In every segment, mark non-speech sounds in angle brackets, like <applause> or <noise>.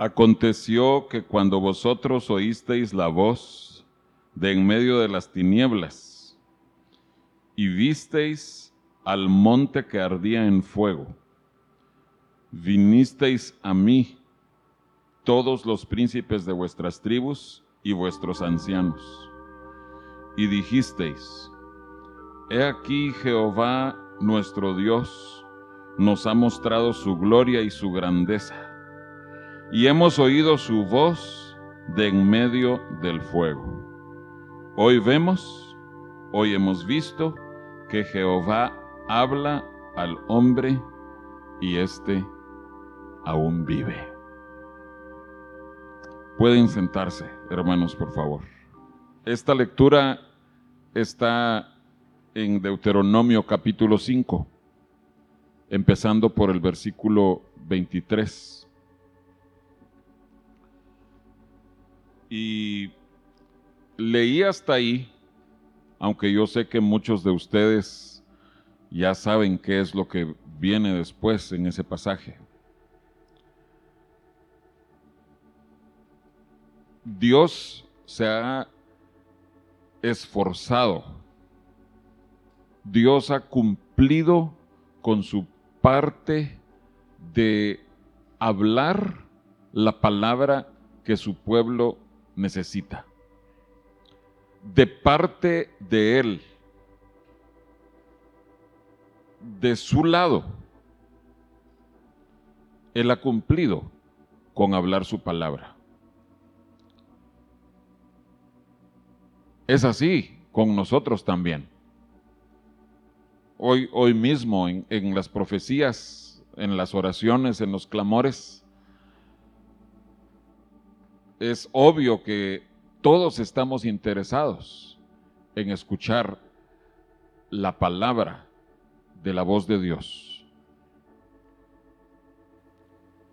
Aconteció que cuando vosotros oísteis la voz de en medio de las tinieblas y visteis al monte que ardía en fuego, vinisteis a mí todos los príncipes de vuestras tribus y vuestros ancianos, y dijisteis, He aquí Jehová nuestro Dios nos ha mostrado su gloria y su grandeza y hemos oído su voz de en medio del fuego. Hoy vemos, hoy hemos visto que Jehová habla al hombre y éste aún vive. Pueden sentarse, hermanos, por favor. Esta lectura está en Deuteronomio capítulo 5, empezando por el versículo 23. Y leí hasta ahí, aunque yo sé que muchos de ustedes ya saben qué es lo que viene después en ese pasaje. Dios se ha esforzado. Dios ha cumplido con su parte de hablar la palabra que su pueblo necesita. De parte de Él, de su lado, Él ha cumplido con hablar su palabra. Es así con nosotros también. Hoy, hoy mismo en, en las profecías, en las oraciones, en los clamores, es obvio que todos estamos interesados en escuchar la palabra de la voz de Dios.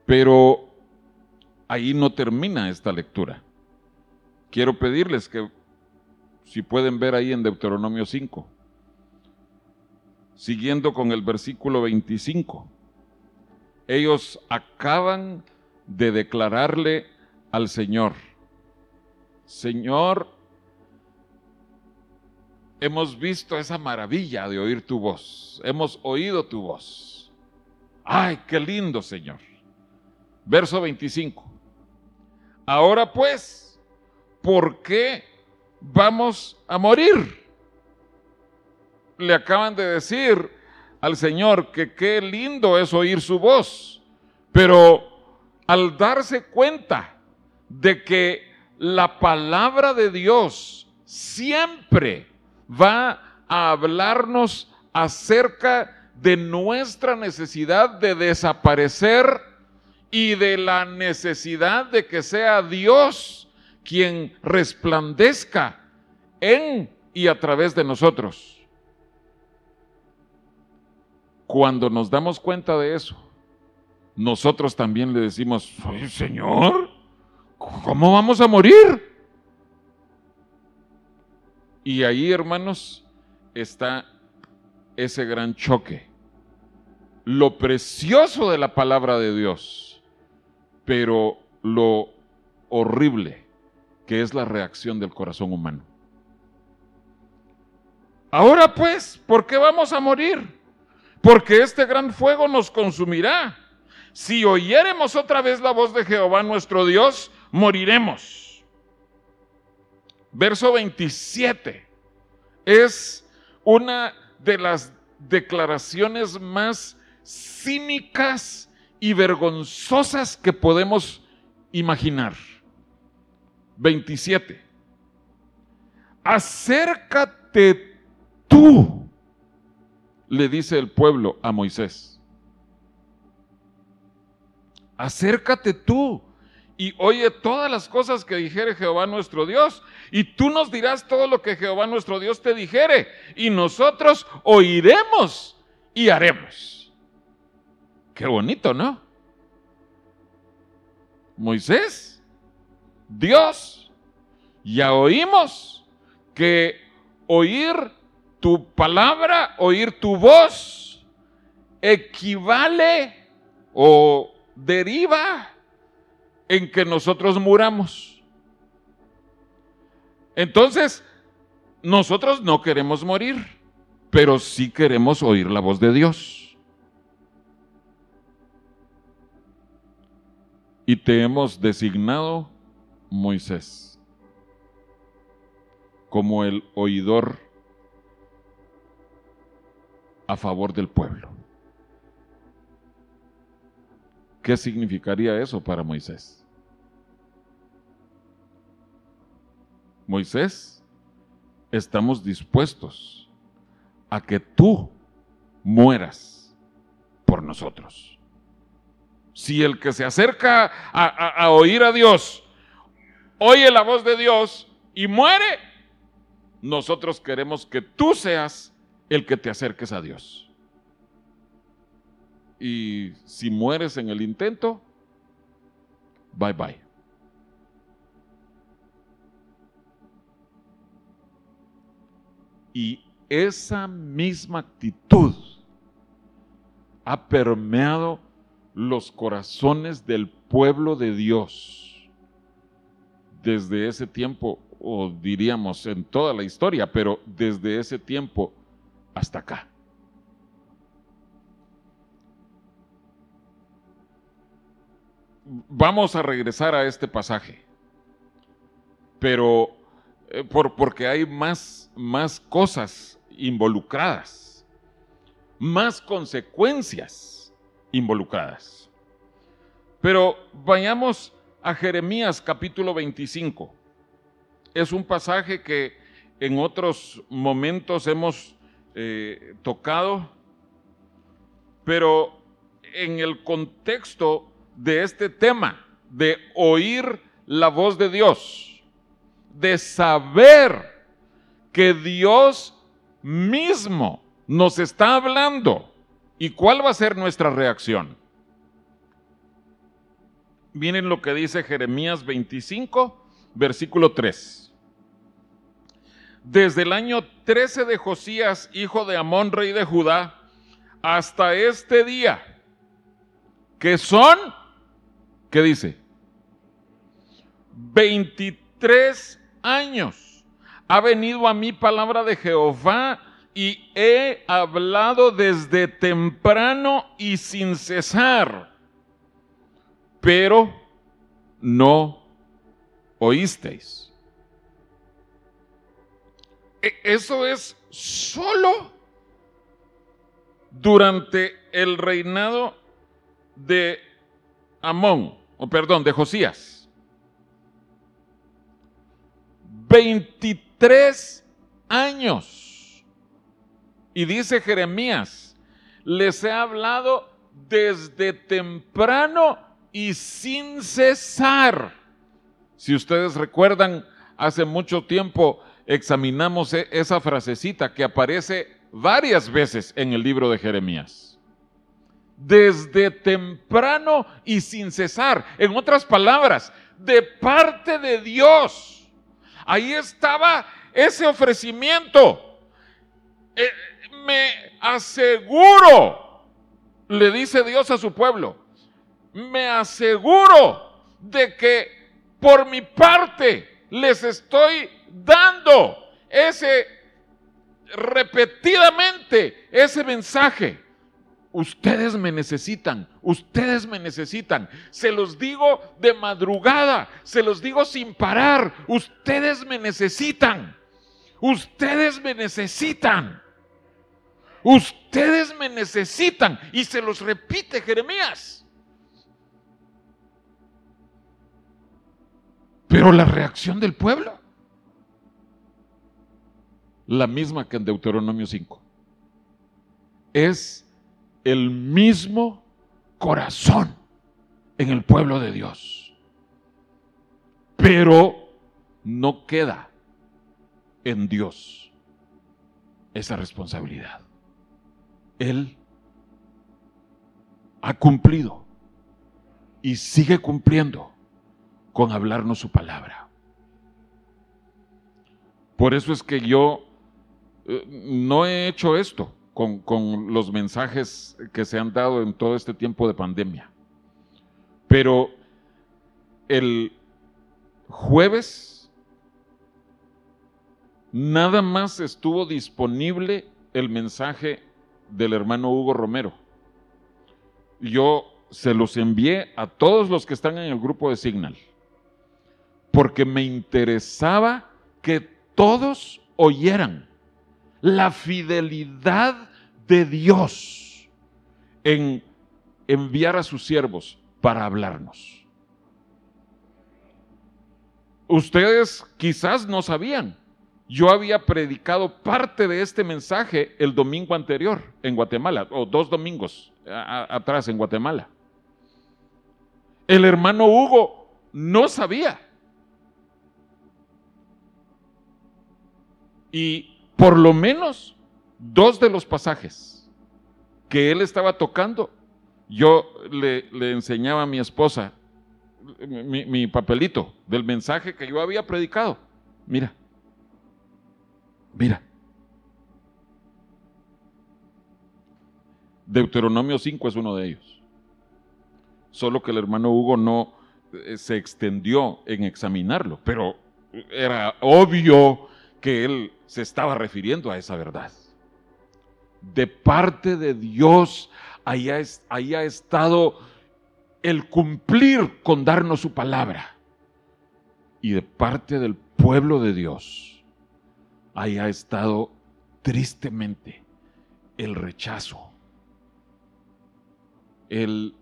Pero ahí no termina esta lectura. Quiero pedirles que, si pueden ver ahí en Deuteronomio 5, siguiendo con el versículo 25, ellos acaban de declararle al Señor, Señor, hemos visto esa maravilla de oír tu voz, hemos oído tu voz. Ay, qué lindo, Señor. Verso 25. Ahora pues, ¿por qué vamos a morir? Le acaban de decir al Señor que qué lindo es oír su voz, pero al darse cuenta de que la palabra de Dios siempre va a hablarnos acerca de nuestra necesidad de desaparecer y de la necesidad de que sea Dios quien resplandezca en y a través de nosotros. Cuando nos damos cuenta de eso, nosotros también le decimos, Señor, ¿cómo vamos a morir? Y ahí, hermanos, está ese gran choque. Lo precioso de la palabra de Dios, pero lo horrible que es la reacción del corazón humano. Ahora pues, ¿por qué vamos a morir? Porque este gran fuego nos consumirá. Si oyéremos otra vez la voz de Jehová nuestro Dios, moriremos. Verso 27 es una de las declaraciones más cínicas y vergonzosas que podemos imaginar. 27. Acércate tú, le dice el pueblo a Moisés. Acércate tú y oye todas las cosas que dijere Jehová nuestro Dios. Y tú nos dirás todo lo que Jehová nuestro Dios te dijere. Y nosotros oiremos y haremos. Qué bonito, ¿no? Moisés, Dios, ya oímos que oír tu palabra, oír tu voz, equivale o deriva en que nosotros muramos. Entonces, nosotros no queremos morir, pero sí queremos oír la voz de Dios. Y te hemos designado Moisés como el oidor a favor del pueblo. ¿Qué significaría eso para Moisés? Moisés, estamos dispuestos a que tú mueras por nosotros. Si el que se acerca a, oír a Dios oye la voz de Dios y muere, nosotros queremos que tú seas el que te acerques a Dios y si mueres en el intento, bye bye. Y esa misma actitud ha permeado los corazones del pueblo de Dios desde ese tiempo, o diríamos en toda la historia, pero desde ese tiempo hasta acá. vamos a regresar a este pasaje, pero eh, por, porque hay más, más cosas involucradas, más consecuencias involucradas. Pero vayamos a Jeremías capítulo 25. Es un pasaje que en otros momentos hemos eh, tocado, pero en el contexto de este tema, de oír la voz de Dios, de saber que Dios mismo nos está hablando y cuál va a ser nuestra reacción. Miren lo que dice Jeremías 25, versículo 3. Desde el año 13 de Josías, hijo de Amón, rey de Judá, hasta este día, que son ¿Qué dice? 23 años ha venido a mí palabra de Jehová y he hablado desde temprano y sin cesar, pero no oísteis. E, eso es solo durante el reinado de Amón, o perdón, de Josías. 23 años. Y dice Jeremías, les he hablado desde temprano y sin cesar. Si ustedes recuerdan, hace mucho tiempo examinamos e-, esa frasecita que aparece varias veces en el libro de Jeremías desde temprano y sin cesar. En otras palabras, de parte de Dios. Ahí estaba ese ofrecimiento. Eh, me aseguro, le dice Dios a su pueblo, me aseguro de que por mi parte les estoy dando ese repetidamente ese mensaje Ustedes me necesitan, ustedes me necesitan. Se los digo de madrugada, se los digo sin parar. Ustedes me necesitan. Ustedes me necesitan. Ustedes me necesitan. Y se los repite Jeremías. Pero la reacción del pueblo, la misma que en Deuteronomio 5, es el mismo corazón en el pueblo de Dios. Pero no queda en Dios esa responsabilidad. Él ha cumplido y sigue cumpliendo con hablarnos su palabra. Por eso es que yo eh, no he hecho esto con, los mensajes que se han dado en todo este tiempo de pandemia. Pero el jueves nada más estuvo disponible el mensaje del hermano Hugo Romero. Yo se los envié a todos los que están en el grupo de Signal, porque me interesaba que todos oyeran la fidelidad de Dios en enviar a sus siervos para hablarnos. Ustedes quizás no sabían, yo había predicado parte de este mensaje el domingo anterior en Guatemala, o dos domingos atrás en Guatemala. El hermano Hugo no sabía. Y por lo menos dos de los pasajes que él estaba tocando, yo le, enseñaba a mi esposa mi, mi papelito del mensaje que yo había predicado. Mira, mira. Deuteronomio 5 es uno de ellos. Solo que el hermano Hugo no eh, se extendió en examinarlo, pero era obvio que él se estaba refiriendo a esa verdad. De parte de Dios, ahí ha, estado el cumplir con darnos su palabra. Y de parte del pueblo de Dios, ahí ha estado tristemente el rechazo, el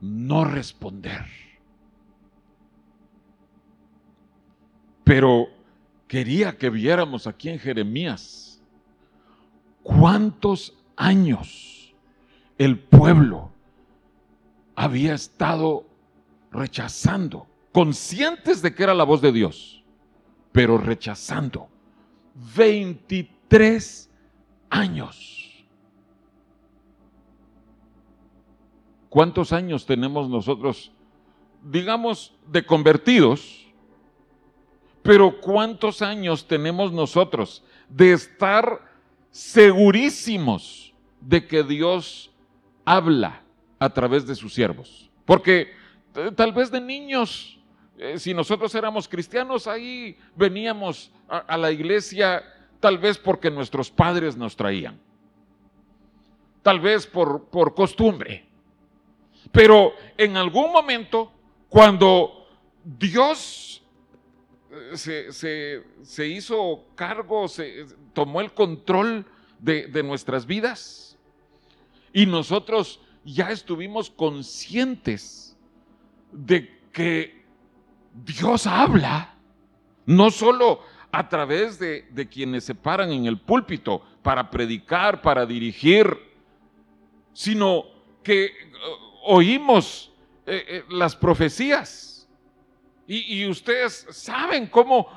no responder. Pero quería que viéramos aquí en Jeremías cuántos años el pueblo había estado rechazando, conscientes de que era la voz de Dios, pero rechazando. 23 años. ¿Cuántos años tenemos nosotros, digamos, de convertidos? Pero ¿cuántos años tenemos nosotros de estar segurísimos de que Dios habla a través de sus siervos? Porque eh, tal vez de niños, eh, si nosotros éramos cristianos, ahí veníamos a, la iglesia tal vez porque nuestros padres nos traían, tal vez por, por costumbre. Pero en algún momento, cuando Dios se, hizo cargo, se tomó el control de, nuestras vidas. Y nosotros ya estuvimos conscientes de que Dios habla, no solo a través de, quienes se paran en el púlpito para predicar, para dirigir, sino que uh, oímos eh, eh, las profecías y, ustedes saben cómo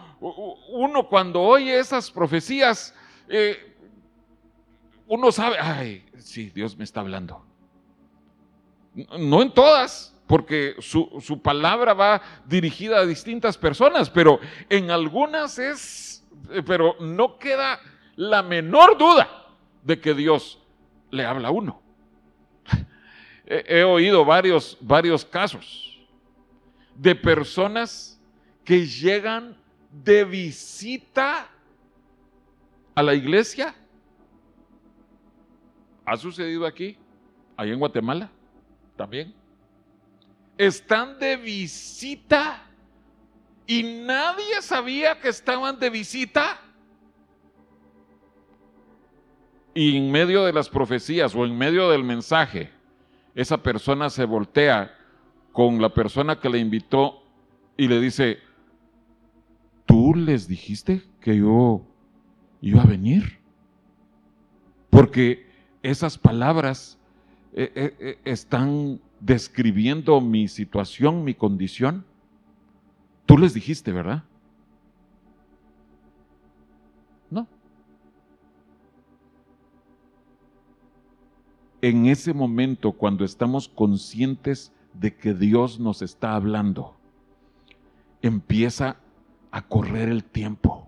uno cuando oye esas profecías, eh, uno sabe, ay, sí, Dios me está hablando. No en todas, porque su, su, palabra va dirigida a distintas personas, pero en algunas es, eh, pero no queda la menor duda de que Dios le habla a uno. <laughs> He, he oído varios, varios casos de personas que llegan de visita a la iglesia. ¿Ha sucedido aquí? Ahí en Guatemala también. Están de visita y nadie sabía que estaban de visita. Y en medio de las profecías o en medio del mensaje, esa persona se voltea con la persona que le invitó y le dice, ¿tú les dijiste que yo iba a venir? Porque esas palabras eh, eh, eh, están describiendo mi situación, mi condición. Tú les dijiste, ¿verdad? No. En ese momento, cuando estamos conscientes de que Dios nos está hablando, empieza a correr el tiempo.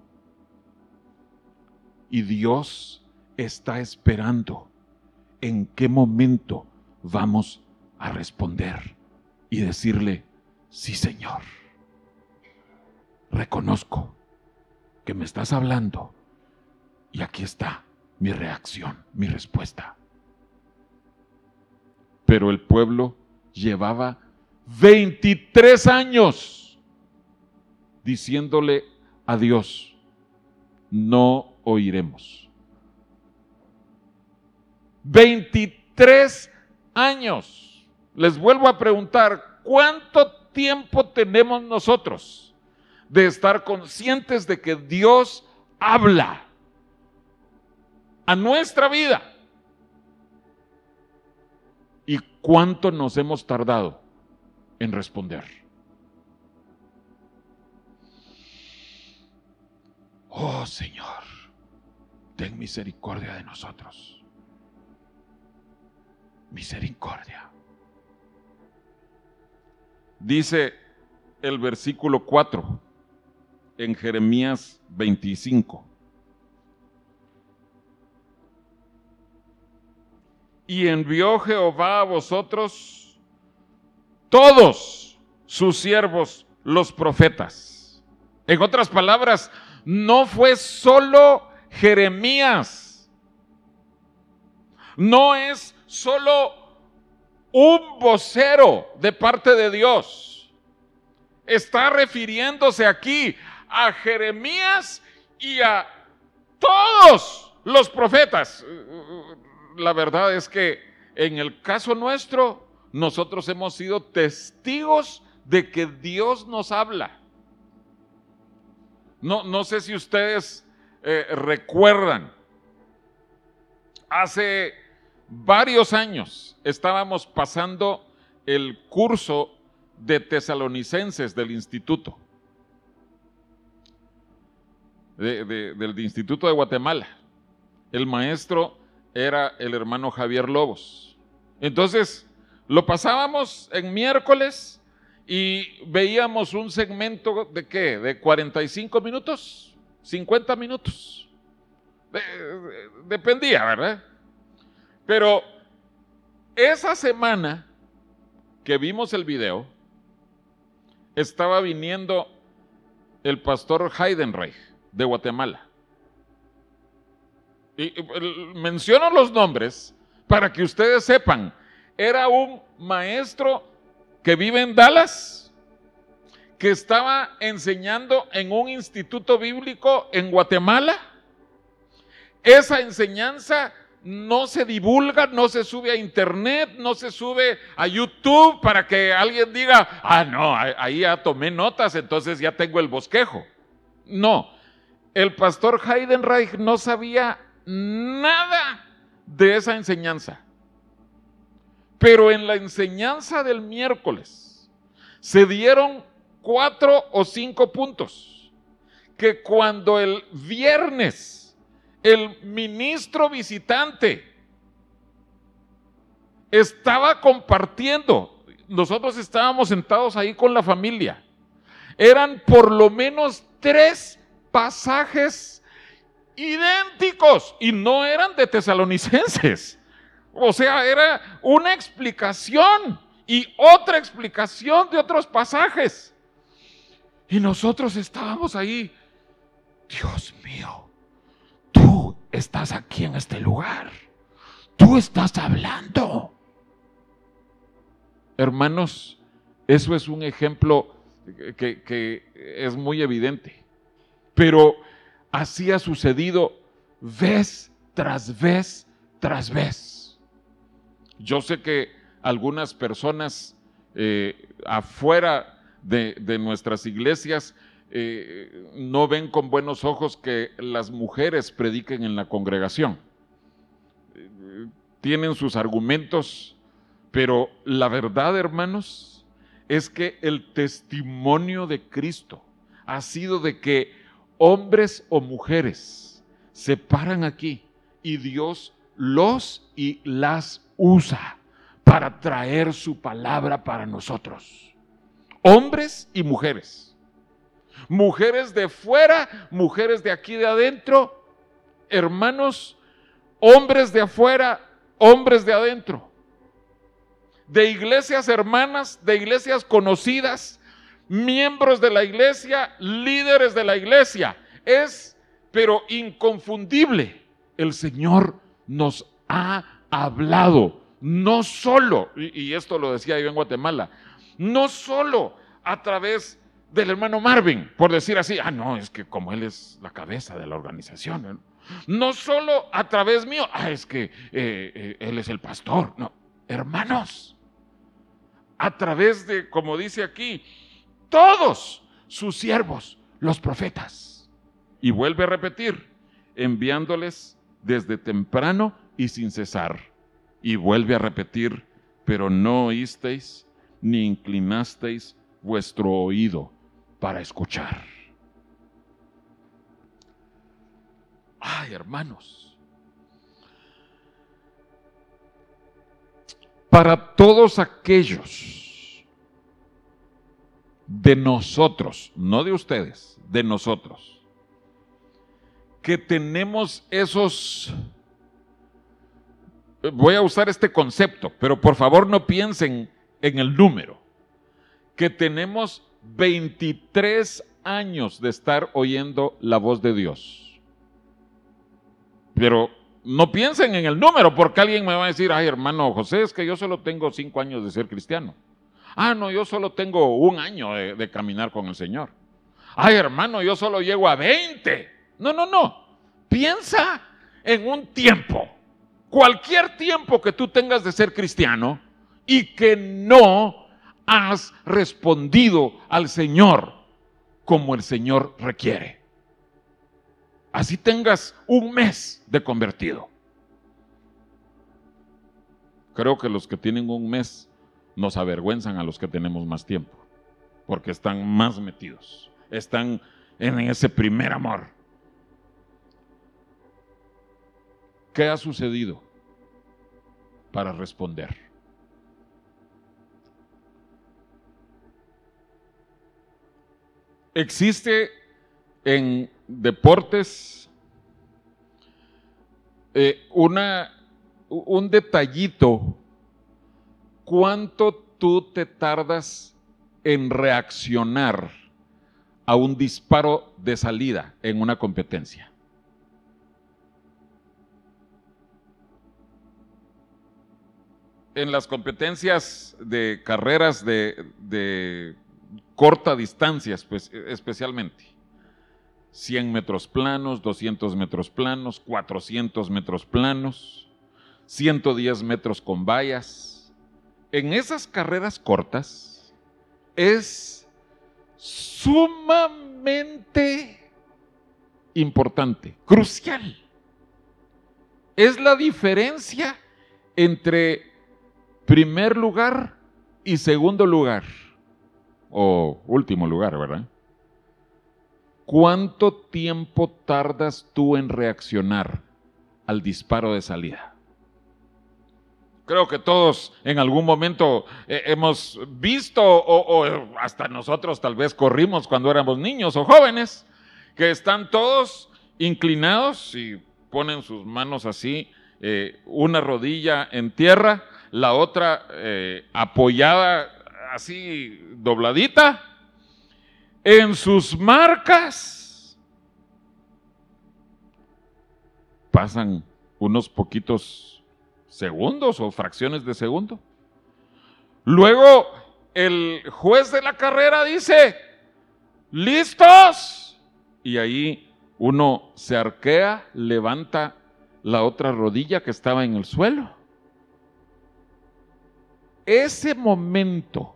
Y Dios está esperando en qué momento vamos a responder y decirle, sí Señor, reconozco que me estás hablando y aquí está mi reacción, mi respuesta. Pero el pueblo llevaba 23 años diciéndole a Dios, no oiremos. 23 años. Les vuelvo a preguntar, ¿cuánto tiempo tenemos nosotros de estar conscientes de que Dios habla a nuestra vida? Cuánto nos hemos tardado en responder? Oh Señor, ten misericordia de nosotros. Misericordia. Dice el versículo 4 en Jeremías 25. Y envió Jehová a vosotros todos sus siervos, los profetas. En otras palabras, no fue solo Jeremías. No es solo un vocero de parte de Dios. Está refiriéndose aquí a Jeremías y a todos los profetas. La verdad es que en el caso nuestro, nosotros hemos sido testigos de que Dios nos habla. No, no sé si ustedes eh, recuerdan, hace varios años estábamos pasando el curso de tesalonicenses del instituto, del Instituto de Guatemala. El maestro era el hermano Javier Lobos. Entonces, lo pasábamos en miércoles y veíamos un segmento de qué, de 45 minutos, 50 minutos. dependía, ¿verdad? Pero esa semana que vimos el video, estaba viniendo el pastor Heidenreich de Guatemala. Menciono los nombres para que ustedes sepan, era un maestro que vive en Dallas, que estaba enseñando en un instituto bíblico en Guatemala. Esa enseñanza no se divulga, no se sube a internet, no se sube a YouTube para que alguien diga, ah, no, ahí ya tomé notas, entonces ya tengo el bosquejo. No, el pastor Heidenreich no sabía nada de esa enseñanza. Pero en la enseñanza del miércoles se dieron cuatro o cinco puntos que cuando el viernes el ministro visitante estaba compartiendo, nosotros estábamos sentados ahí con la familia, eran por lo menos tres pasajes idénticos y no eran de tesalonicenses. O sea, era una explicación y otra explicación de otros pasajes. Y nosotros estábamos ahí. Dios mío, tú estás aquí en este lugar. Tú estás hablando. Hermanos, eso es un ejemplo que, que es muy evidente. Pero así ha sucedido vez tras vez tras vez. Yo sé que algunas personas eh, afuera de, nuestras iglesias eh, no ven con buenos ojos que las mujeres prediquen en la congregación. tienen sus argumentos, pero la verdad, hermanos, es que el testimonio de Cristo ha sido de que hombres o mujeres se paran aquí y Dios los y las usa para traer su palabra para nosotros. Hombres y mujeres. Mujeres de fuera, mujeres de aquí de adentro, hermanos, hombres de afuera, hombres de adentro. De iglesias hermanas, de iglesias conocidas, miembros de la iglesia, líderes de la iglesia. Es, pero inconfundible, el Señor nos ha hablado, no solo, y, esto lo decía yo en Guatemala, no solo a través del hermano Marvin, por decir así, ah, no, es que como él es la cabeza de la organización, no solo a través mío, ah, es que eh, eh, él es el pastor, no, hermanos, a través de, como dice aquí, todos sus siervos, los profetas. Y vuelve a repetir, enviándoles desde temprano y sin cesar. Y vuelve a repetir, pero no oísteis ni inclinasteis vuestro oído para escuchar. Ay, hermanos. Para todos aquellos de nosotros, no de ustedes, de nosotros, que tenemos esos voy a usar este concepto, pero por favor no piensen en el número, que tenemos 23 años de estar oyendo la voz de Dios. Pero no piensen en el número, porque alguien me va a decir, ay hermano José, es que yo solo tengo 5 años de ser cristiano. Ah, no, yo solo tengo un año de, caminar con el Señor. Ay hermano, yo solo llego a 20. No, no, no. Piensa en un tiempo cualquier tiempo que tú tengas de ser cristiano y que no has respondido al Señor como el Señor requiere. Así tengas un mes de convertido. Creo que los que tienen un mes nos avergüenzan a los que tenemos más tiempo, porque están más metidos, están en ese primer amor. ¿Qué ha sucedido? para responder. Existe en deportes eh, una, un detallito, cuánto tú te tardas en reaccionar a un disparo de salida en una competencia. en las competencias de carreras de, corta distancia, pues, especialmente. 100 metros planos, 200 metros planos, 400 metros planos, 110 metros con vallas. En esas carreras cortas es sumamente importante, crucial. Es la diferencia entre primer lugar y segundo lugar, o último lugar, ¿verdad? ¿Cuánto tiempo tardas tú en reaccionar al disparo de salida? Creo que todos en algún momento eh, hemos visto o, o, hasta nosotros tal vez corrimos cuando éramos niños o jóvenes, que están todos inclinados y ponen sus manos así, eh, una rodilla en tierra la otra eh, apoyada así dobladita, en sus marcas. Pasan unos poquitos segundos o fracciones de segundo. Luego el juez de la carrera dice, ¿listos? Y ahí uno se arquea, levanta la otra rodilla que estaba en el suelo ese momento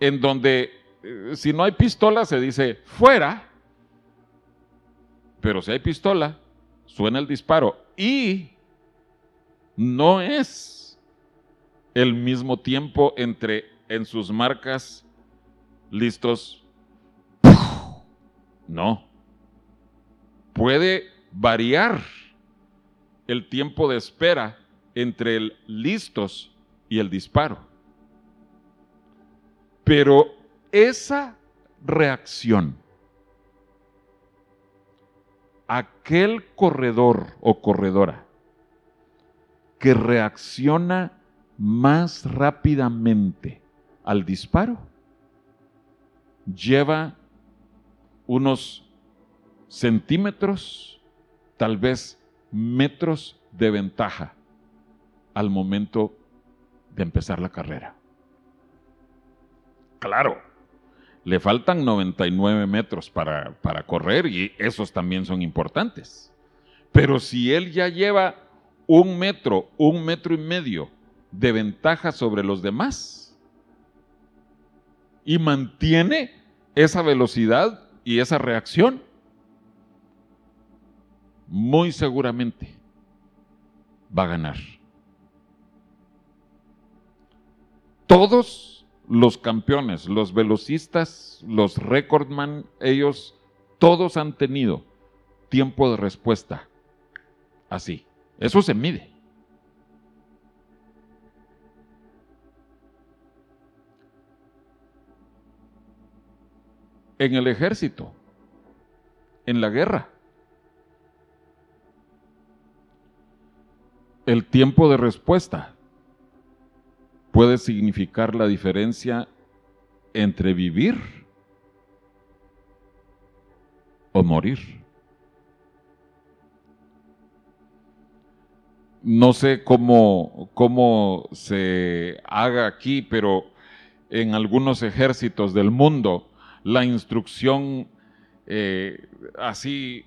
en donde eh, si no hay pistola se dice fuera, pero si hay pistola, suena el disparo y no es el mismo tiempo entre en sus marcas listos. No. Puede variar el tiempo de espera entre el listos y el disparo. Pero esa reacción, aquel corredor o corredora que reacciona más rápidamente al disparo, lleva unos centímetros, tal vez metros de ventaja al momento de empezar la carrera. Claro, le faltan 99 metros para, para correr y esos también son importantes. Pero si él ya lleva un metro, un metro y medio de ventaja sobre los demás y mantiene esa velocidad y esa reacción, muy seguramente va a ganar. Todos los campeones, los velocistas, los recordman, ellos todos han tenido tiempo de respuesta así. Eso se mide. En el ejército, en la guerra, el tiempo de respuesta puede significar la diferencia entre vivir o morir. No sé cómo, cómo se haga aquí, pero en algunos ejércitos del mundo la instrucción eh, así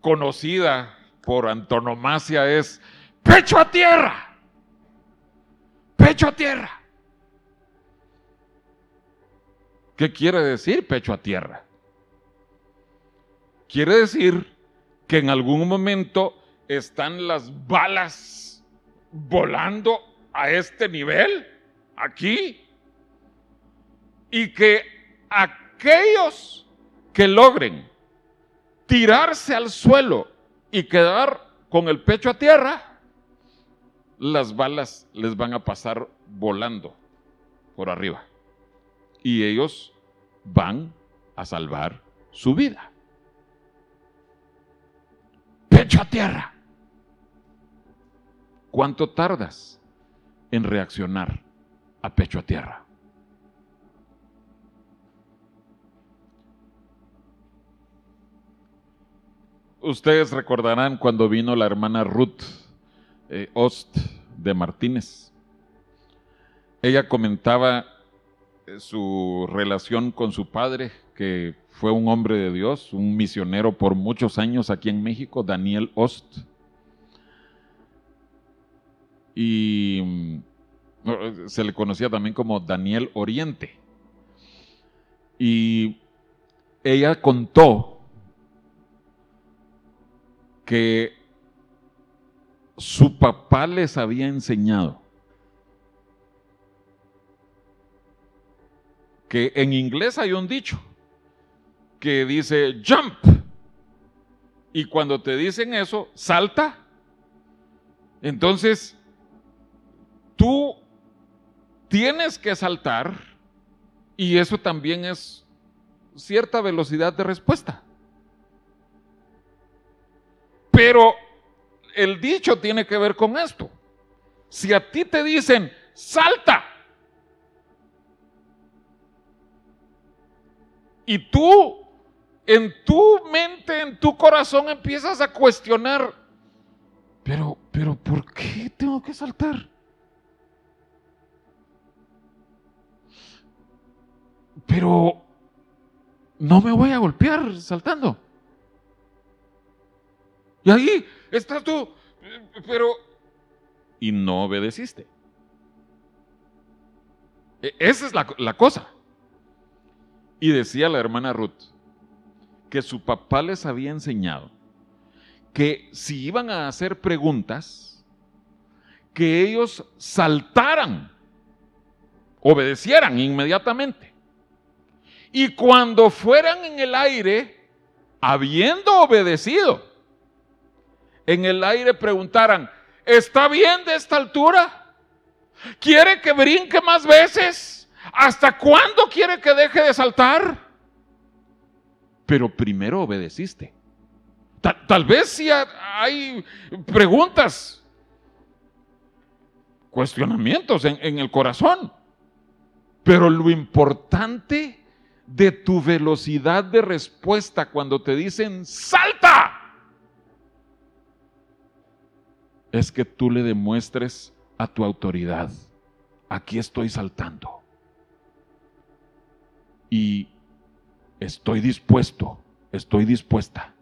conocida por antonomasia es pecho a tierra, pecho a tierra. ¿Qué quiere decir pecho a tierra? Quiere decir que en algún momento están las balas volando a este nivel, aquí, y que aquellos que logren tirarse al suelo y quedar con el pecho a tierra, las balas les van a pasar volando por arriba. Y ellos van a salvar su vida. Pecho a tierra. ¿Cuánto tardas en reaccionar a pecho a tierra? Ustedes recordarán cuando vino la hermana Ruth eh, Ost de Martínez. Ella comentaba eh, su relación con su padre, que fue un hombre de Dios, un misionero por muchos años aquí en México, Daniel Ost y mm, se le conocía también como Daniel Oriente. Y ella contó que su papá les había enseñado que en inglés hay un dicho que dice jump. Y cuando te dicen eso, salta. Entonces, tú tienes que saltar y eso también es cierta velocidad de respuesta. Pero el dicho tiene que ver con esto. Si a ti te dicen, salta, y tú en tu mente, en tu corazón empiezas a cuestionar, pero, pero, ¿por qué tengo que saltar? Pero no me voy a golpear saltando. Y ahí estás tú, pero... Y no obedeciste. E, esa es la, la cosa. Y decía la hermana Ruth que su papá les había enseñado que si iban a hacer preguntas, que ellos saltaran, obedecieran inmediatamente. Y cuando fueran en el aire, habiendo obedecido, en el aire preguntaran, ¿está bien de esta altura? ¿Quiere que brinque más veces? ¿Hasta cuándo quiere que deje de saltar? Pero primero obedeciste. Tal, vez si hay preguntas, cuestionamientos en el corazón. Pero lo importante de tu velocidad de respuesta cuando te dicen salta, es que tú le demuestres a tu autoridad, aquí estoy saltando. Y estoy dispuesto, estoy dispuesta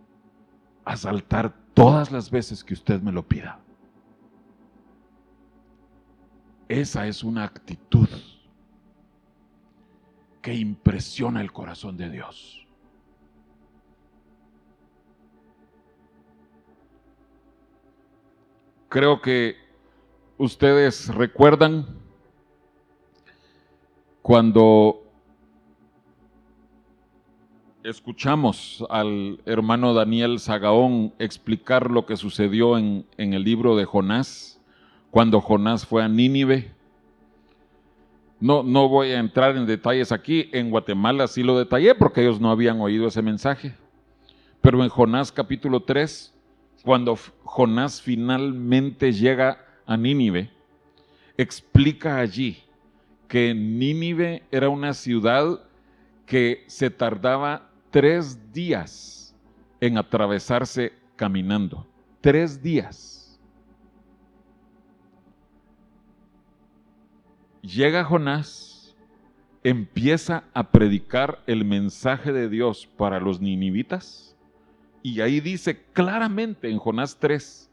a saltar todas las veces que usted me lo pida. Esa es una actitud que impresiona el corazón de Dios. Creo que ustedes recuerdan cuando escuchamos al hermano Daniel Zagaón explicar lo que sucedió en, en, el libro de Jonás, cuando Jonás fue a Nínive. No, no voy a entrar en detalles aquí, en Guatemala sí lo detallé porque ellos no habían oído ese mensaje. Pero en Jonás capítulo 3, cuando Jonás finalmente llega a Nínive, explica allí que Nínive era una ciudad que se tardaba tres días en atravesarse caminando. Tres días. Llega Jonás, empieza a predicar el mensaje de Dios para los ninivitas y ahí dice claramente en Jonás 3,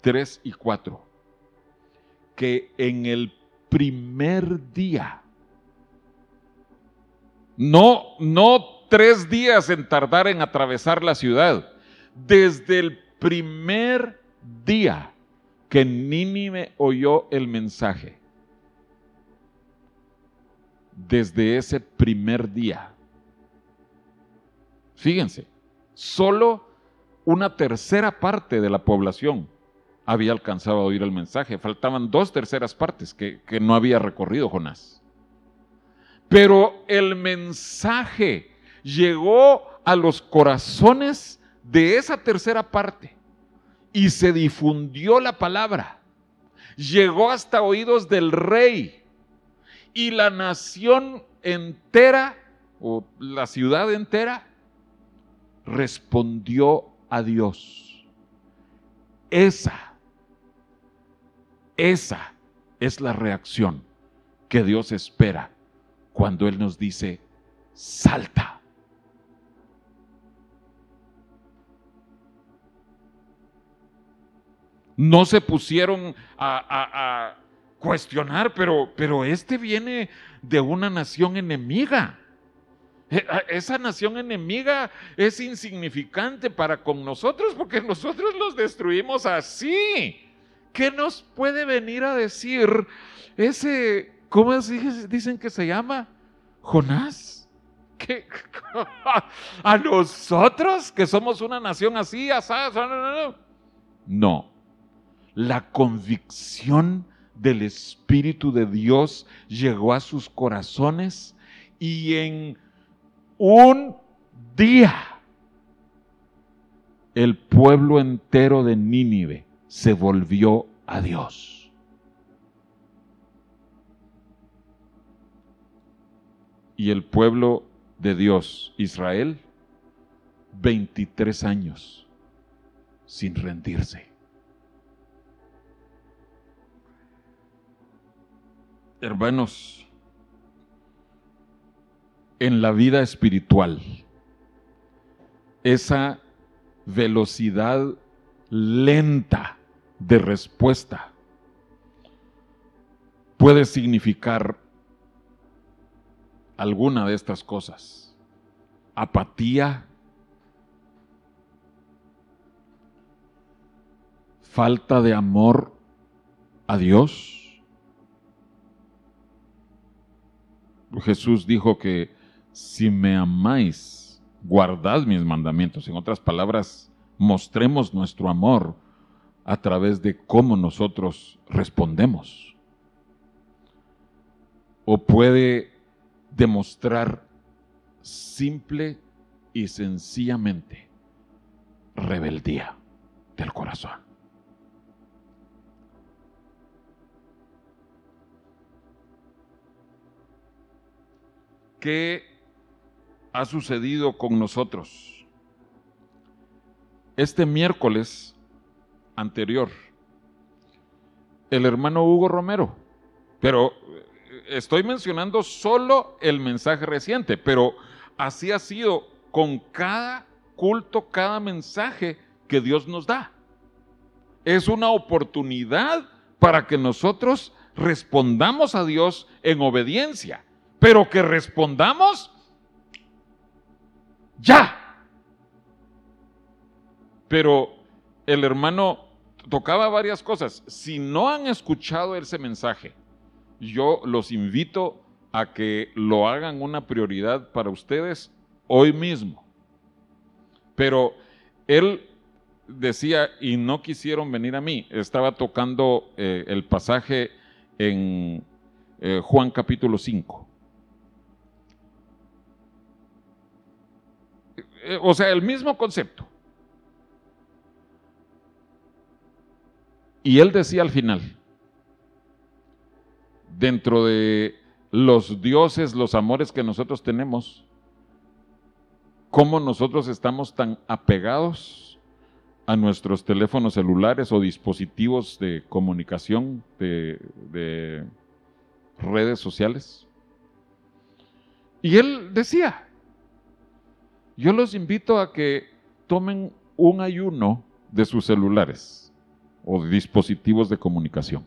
3 y 4, que en el primer día, no, no tres días en tardar en atravesar la ciudad, desde el primer día que Nínive oyó el mensaje, desde ese primer día, fíjense, solo una tercera parte de la población había alcanzado a oír el mensaje. Faltaban dos terceras partes que, que, no había recorrido Jonás. Pero el mensaje llegó a los corazones de esa tercera parte y se difundió la palabra. Llegó hasta oídos del rey y la nación entera o la ciudad entera respondió a Dios. Esa, esa es la reacción que Dios espera cuando Él nos dice, salta. No se pusieron a, a, cuestionar, pero, pero este viene de una nación enemiga. E, esa nación enemiga es insignificante para con nosotros porque <laughs> nosotros los destruimos así. ¿Qué nos puede venir a decir ese, cómo dicen que se llama? Jonás. <laughs> ¿A nosotros que somos una nación así, asada? No. La convicción del Espíritu de Dios llegó a sus corazones y en un día el pueblo entero de Nínive se volvió a Dios. Y el pueblo de Dios, Israel, 23 años sin rendirse. Hermanos, en la vida espiritual. Esa velocidad lenta de respuesta puede significar alguna de estas cosas. Apatía, falta de amor a Dios. Jesús dijo que si me amáis, guardad mis mandamientos. En otras palabras, mostremos nuestro amor a través de cómo nosotros respondemos. O puede demostrar simple y sencillamente rebeldía del corazón. ¿Qué ha sucedido con nosotros? Este miércoles anterior, el hermano Hugo Romero, pero eh, estoy mencionando solo el mensaje reciente, pero así ha sido con cada culto, cada mensaje que Dios nos da. Es una oportunidad para que nosotros respondamos a Dios en obediencia, pero que respondamos ya. Pero el hermano tocaba varias cosas. Si no han escuchado ese mensaje, yo los invito a que lo hagan una prioridad para ustedes hoy mismo. Pero él decía, y no quisieron venir a mí, estaba tocando eh, el pasaje en eh, Juan capítulo 5. Eh, o sea, el mismo concepto. Y él decía al final, dentro de los dioses, los amores que nosotros tenemos, cómo nosotros estamos tan apegados a nuestros teléfonos celulares o dispositivos de comunicación de, de redes sociales. Y él decía, yo los invito a que tomen un ayuno de sus celulares o dispositivos de comunicación.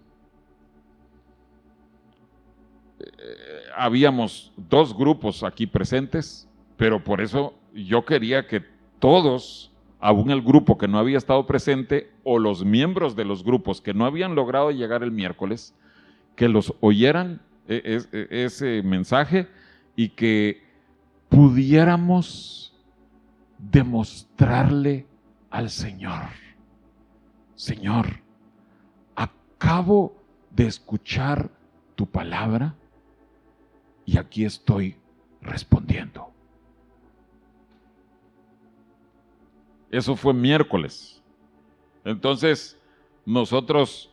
Eh, habíamos dos grupos aquí presentes, pero por eso yo quería que todos, aún el grupo que no había estado presente o los miembros de los grupos que no habían logrado llegar el miércoles, que los oyeran e, e, ese mensaje y que pudiéramos demostrarle al Señor, Señor, acabo de escuchar tu palabra y aquí estoy respondiendo. Eso fue miércoles. Entonces, nosotros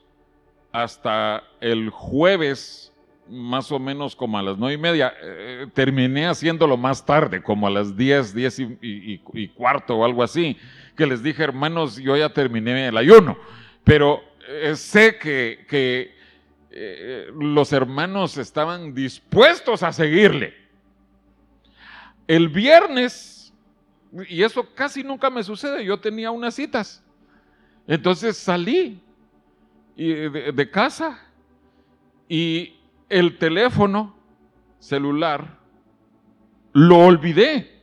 hasta el jueves más o menos como a las nueve y media. Eh, terminé haciéndolo más tarde, como a las diez, diez y, cuarto o algo así, que les dije, hermanos, yo ya terminé el ayuno, pero eh, sé que, eh, los hermanos estaban dispuestos a seguirle. El viernes, y eso casi nunca me sucede, yo tenía unas citas. Entonces salí de casa y el teléfono celular, lo olvidé.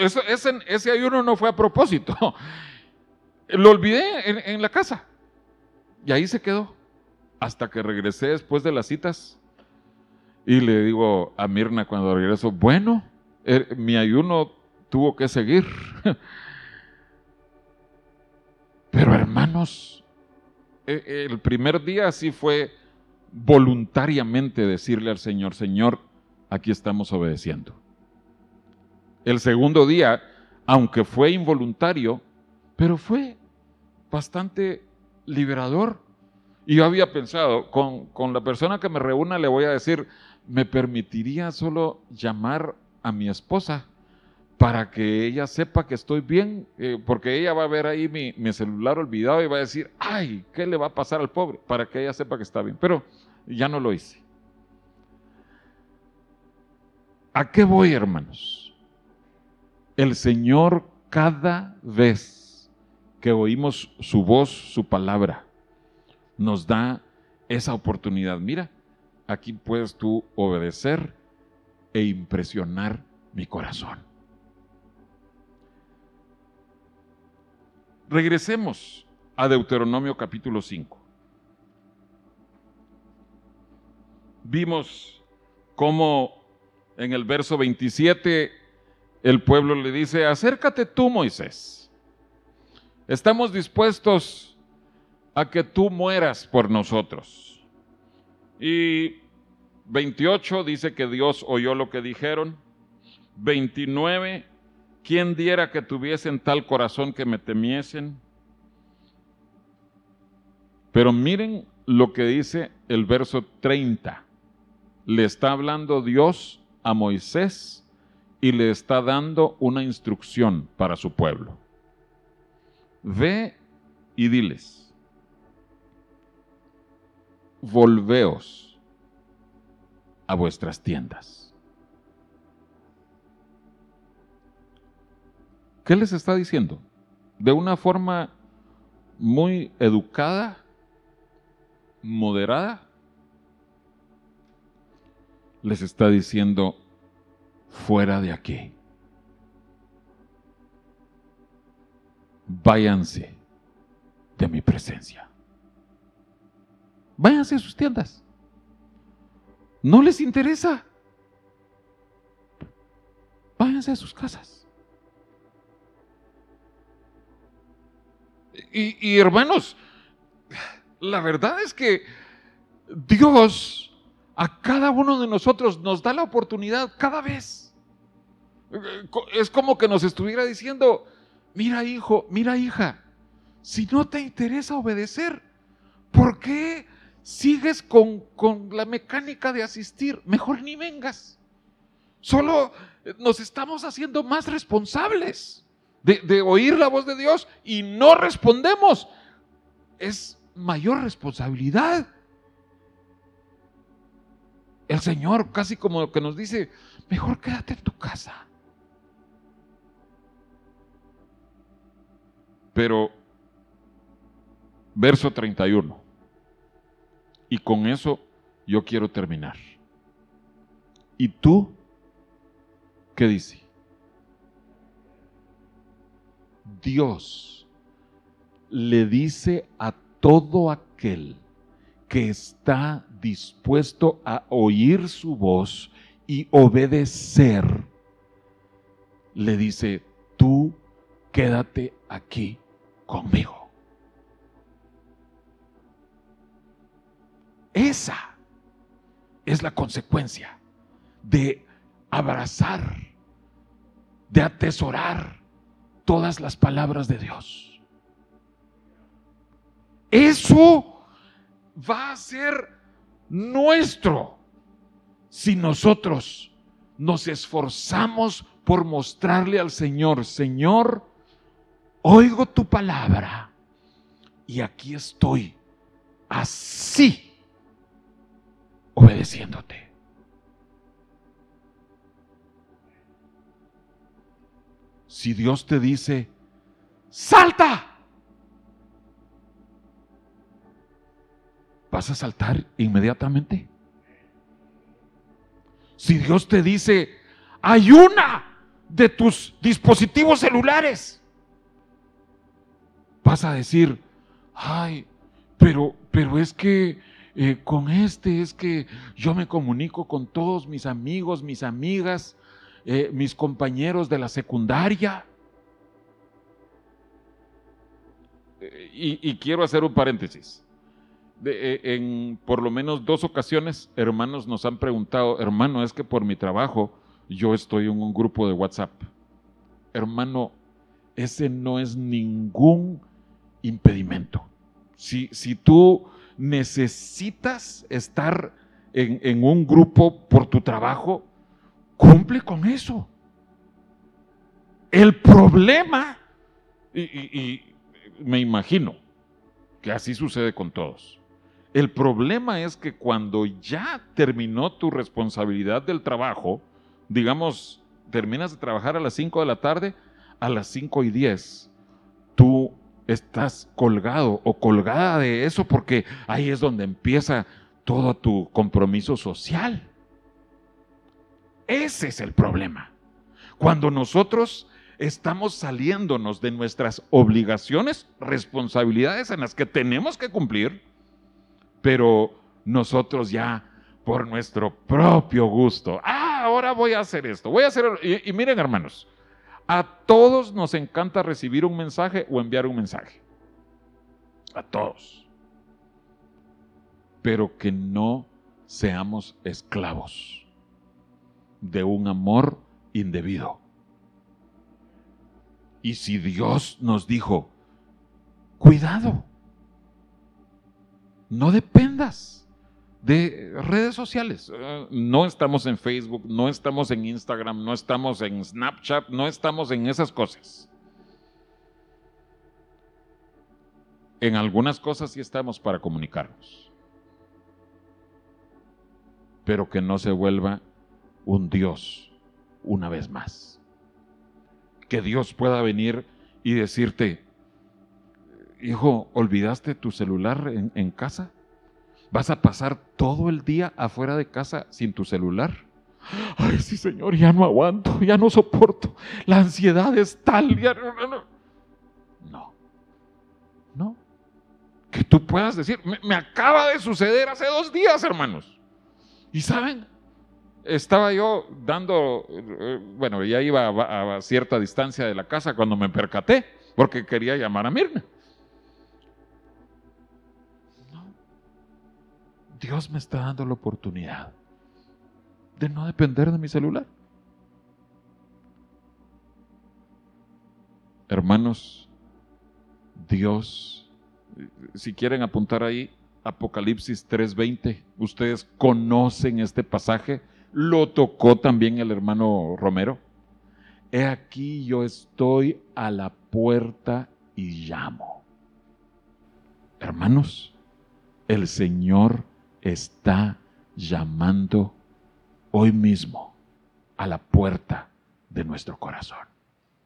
ese, ayuno no fue a propósito. <laughs> Lo olvidé en, en la casa. Y ahí se quedó. Hasta que regresé después de las citas. Y le digo a Mirna cuando regreso, bueno, er, mi ayuno tuvo que seguir. <laughs> Pero hermanos, e, el primer día sí fue voluntariamente decirle al Señor, Señor, aquí estamos obedeciendo. El segundo día, aunque fue involuntario, pero fue bastante liberador. Y yo había pensado, con, con la persona que me reúna le voy a decir, ¿me permitiría solo llamar a mi esposa? para que ella sepa que estoy bien, eh, porque ella va a ver ahí mi, celular olvidado y va a decir, ay, ¿qué le va a pasar al pobre? Para que ella sepa que está bien. Pero ya no lo hice. ¿A qué voy, hermanos? El Señor cada vez que oímos su voz, su palabra, nos da esa oportunidad. Mira, aquí puedes tú obedecer e impresionar mi corazón. Regresemos a Deuteronomio capítulo 5. Vimos cómo en el verso 27 el pueblo le dice, acércate tú Moisés, estamos dispuestos a que tú mueras por nosotros. Y 28 dice que Dios oyó lo que dijeron. 29 ¿Quién diera que tuviesen tal corazón que me temiesen? Pero miren lo que dice el verso 30. Le está hablando Dios a Moisés y le está dando una instrucción para su pueblo. Ve y diles, volveos a vuestras tiendas. ¿Qué les está diciendo? De una forma muy educada, moderada, les está diciendo, fuera de aquí. Váyanse de mi presencia. Váyanse a sus tiendas. No les interesa. Váyanse a sus casas. Y, hermanos, la verdad es que Dios a cada uno de nosotros nos da la oportunidad cada vez. Es como que nos estuviera diciendo, mira hijo, mira hija, si no te interesa obedecer, ¿por qué sigues con, la mecánica de asistir? Mejor ni vengas. Solo nos estamos haciendo más responsables de, de oír la voz de Dios y no respondemos. Es mayor responsabilidad el Señor casi como que nos dice, mejor quédate en tu casa. Pero, verso 31, y con eso yo quiero terminar. ¿Y tú qué dice? Dios le dice a todo aquel que está dispuesto a oír su voz y obedecer, le dice, tú quédate aquí conmigo. Esa es la consecuencia de abrazar, de atesorar todas las palabras de Dios. Eso va a ser nuestro si nosotros nos esforzamos por mostrarle al Señor, Señor, oigo tu palabra y aquí estoy así obedeciéndote. Si Dios te dice, salta, ¿vas a saltar inmediatamente? Si Dios te dice, hay una de tus dispositivos celulares, vas a decir, ay, pero, pero es que eh, con este es que yo me comunico con todos mis amigos, mis amigas, eh, mis compañeros de la secundaria. Eh, y quiero hacer un paréntesis. Eh, en por lo menos dos ocasiones, hermanos nos han preguntado, hermano, es que por mi trabajo yo estoy en un grupo de WhatsApp. Hermano, ese no es ningún impedimento. Si, si tú necesitas estar en, un grupo por tu trabajo, cumple con eso. El problema, y me imagino que así sucede con todos, el problema es que cuando ya terminó tu responsabilidad del trabajo, digamos, terminas de trabajar a las 5 de la tarde, a las 5 y 10, tú estás colgado o colgada de eso porque ahí es donde empieza todo tu compromiso social. Ese es el problema. Cuando nosotros estamos saliéndonos de nuestras obligaciones, responsabilidades en las que tenemos que cumplir, pero nosotros ya por nuestro propio gusto, ah, ahora voy a hacer esto, voy a hacer... Y, y miren hermanos, a todos nos encanta recibir un mensaje o enviar un mensaje. A todos. Pero que no seamos esclavos de un amor indebido. Y si Dios nos dijo, cuidado, no dependas de redes sociales. Eh, no estamos en Facebook, no estamos en Instagram, no estamos en Snapchat, no estamos en esas cosas. En algunas cosas sí estamos para comunicarnos. Pero que no se vuelva un Dios una vez más. Que Dios pueda venir y decirte, hijo, ¿olvidaste tu celular en, casa? ¿Vas a pasar todo el día afuera de casa sin tu celular? Ay, sí, Señor, ya no aguanto, ya no soporto. La ansiedad es tal. No, no. Que tú puedas decir, me, acaba de suceder hace dos días, hermanos. Y saben, estaba yo dando, eh, bueno, ya iba a, cierta distancia de la casa cuando me percaté, porque quería llamar a Mirna. Dios me está dando la oportunidad de no depender de mi celular. Hermanos, Dios, si quieren apuntar ahí, Apocalipsis 3:20, ustedes conocen este pasaje, lo tocó también el hermano Romero. He aquí yo estoy a la puerta y llamo. Hermanos, el Señor está llamando hoy mismo a la puerta de nuestro corazón.